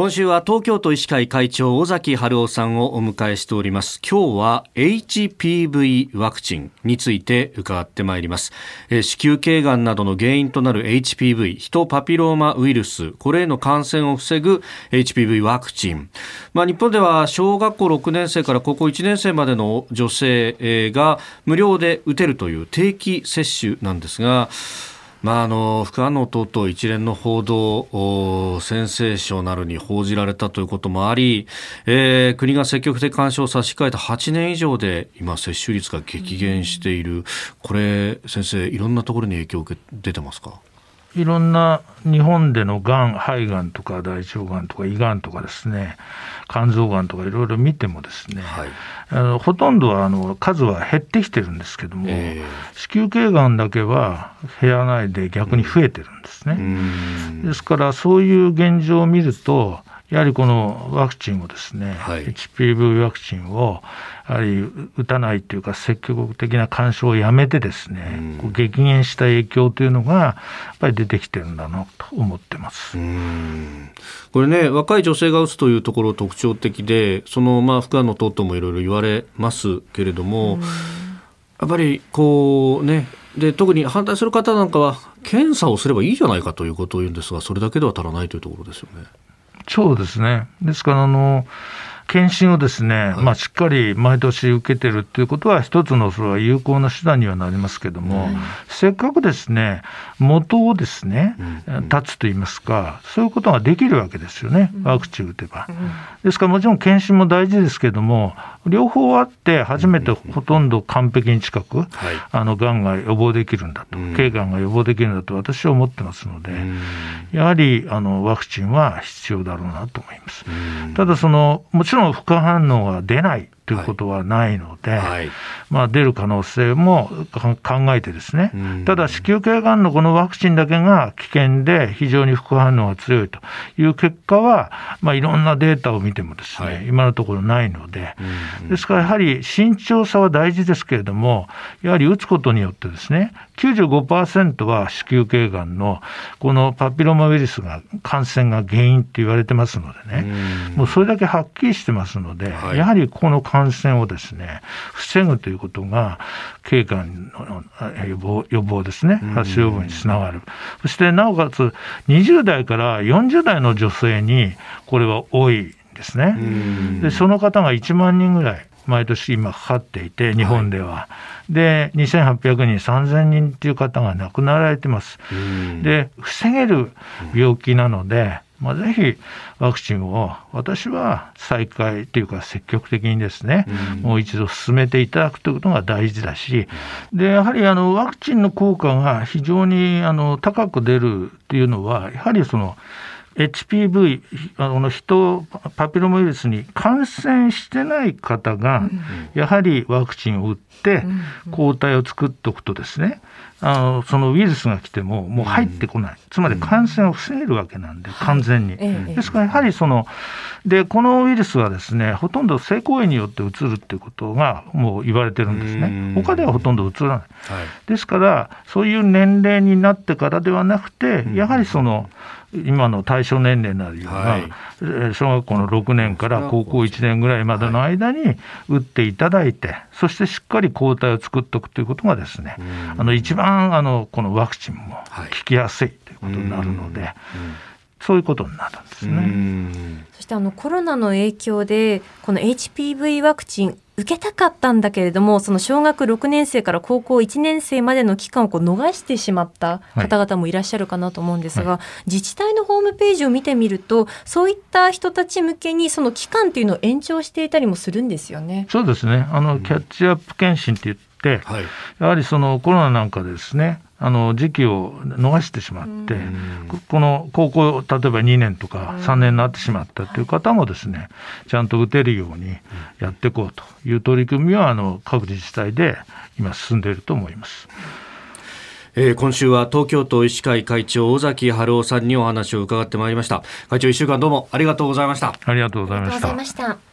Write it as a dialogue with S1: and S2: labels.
S1: 今週は東京都医師会会長尾崎春夫さんをお迎えしております。今日は HPV ワクチンについて伺ってまいります。子宮頸がんなどの原因となる HPV ヒトパピローマウイルスこれへの感染を防ぐ HPV ワクチン。まあ日本では小学校6年生から高校1年生までの女性が無料で打てるという定期接種なんですがまあ、あの副反応等々一連の報道センセーショナルに報じられたということもあり、えー、国が積極的干渉を差し控えた8年以上で今接種率が激減している、これ先生いろんなところに影響を受け出てますか？
S2: いろんな日本でのがん、肺がんとか大腸がんとか胃がんとかですね、肝臓がんとかいろいろ見てもですね、はい、あのほとんどはあの数は減ってきてるんですけども、えー、子宮頸がんだけは減らないで逆に増えてるんですね。ですからそういう現状を見ると、やはりこのワクチンをですね、はい、HPV ワクチンをやはり打たないというか積極的な干渉をやめてですね、うん、激減した影響というのがやっぱり出てきてるんだなと思ってます。
S1: これね若い女性が打つというところ特徴的でそのまあ副反応等々もいろいろ言われますけれどもやっぱりこうねで特に反対する方なんかは検査をすればいいじゃないかということを言うんですがそれだけでは足らないというところですよね。
S2: そうですね。ですから、あの、検診をですね、まあ、しっかり毎年受けてるっていうことは、一つのそれは有効な手段にはなりますけども、うん、せっかくですね、元をですね、立つと言いますか、そういうことができるわけですよね、ワクチン打てば。ですから、もちろん検診も大事ですけども、両方あって、初めてほとんど完璧に近く、あの、がんが予防できるんだと、頸がんが予防できるんだと私は思ってますので、やはり、あの、ワクチンは必要だろうなと思います。ただ、その、もちろんろん副反応が出ない。ということはないので、はい。はい、まあ、出る可能性も考えてですね、ただ子宮頸がんのこのワクチンだけが危険で非常に副反応が強いという結果は、まあ、いろんなデータを見てもですね、はい、今のところないので、ですからやはり慎重さは大事ですけれども、やはり打つことによってですね、95%は子宮頸がんのこのパピロマウイルスが感染が原因って言われてますのでね、もうそれだけはっきりしてますので、やはりこの感染をですね、防ぐということが、経がんの予防予防ですね、発症予防につながる。そしてなおかつ、20代から40代の女性にこれは多いですね。で、その方が1万人ぐらい。毎年今かかっていて、日本では。はい、で、2800人、3000人っていう方が亡くなられてます。で、防げる病気なので、まあ、ぜひワクチンを私は再開というか積極的にですね、うん、もう一度進めていただくということが大事だし、でやはりあのワクチンの効果が非常にあの高く出るっていうのは、やはりその HPV、あの人、パピロマウイルスに感染してない方が、やはりワクチンを打って、抗体を作っておくとですね、あのそのウイルスが来ても、もう入ってこない、つまり感染を防げるわけなんで、完全に。ですから、やはりその、で、このウイルスはですね、ほとんど性行為によってうつるっていうことがもう言われてるんですね。他ではほとんどうつらない。はい、ですから、そういう年齢になってからではなくて、やはりその、今の対象年齢になるような、はい、小学校の6年から高校1年ぐらいまでの間に打っていただいて、そしてしっかり抗体を作っておくということがですね、あの一番あのこのワクチンも効きやすいということになるので、そういうことになるんですね。
S3: そしてあのコロナの影響でこの HPV ワクチン受けたかったんだけれどもその小学6年生から高校1年生までの期間をこう逃してしまった方々もいらっしゃるかなと思うんですが、はい、自治体のホームページを見てみるとそういった人たち向けにその期間っていうのを延長していたりもするんですよね。
S2: そうですね。あのキャッチアップ検診って言って、はい、やはりそのコロナなんかですねあの時期を逃してしまって、この高校、例えば2年とか3年になってしまったという方もですね、ちゃんと打てるようにやっていこうという取り組みはあの各自治体で今進んでいると思います。
S1: えー、今週は東京都医師会会長尾崎春夫さんにお話を伺ってまいりました。会長一週間どうもありがとうございました。
S2: ありがとうございました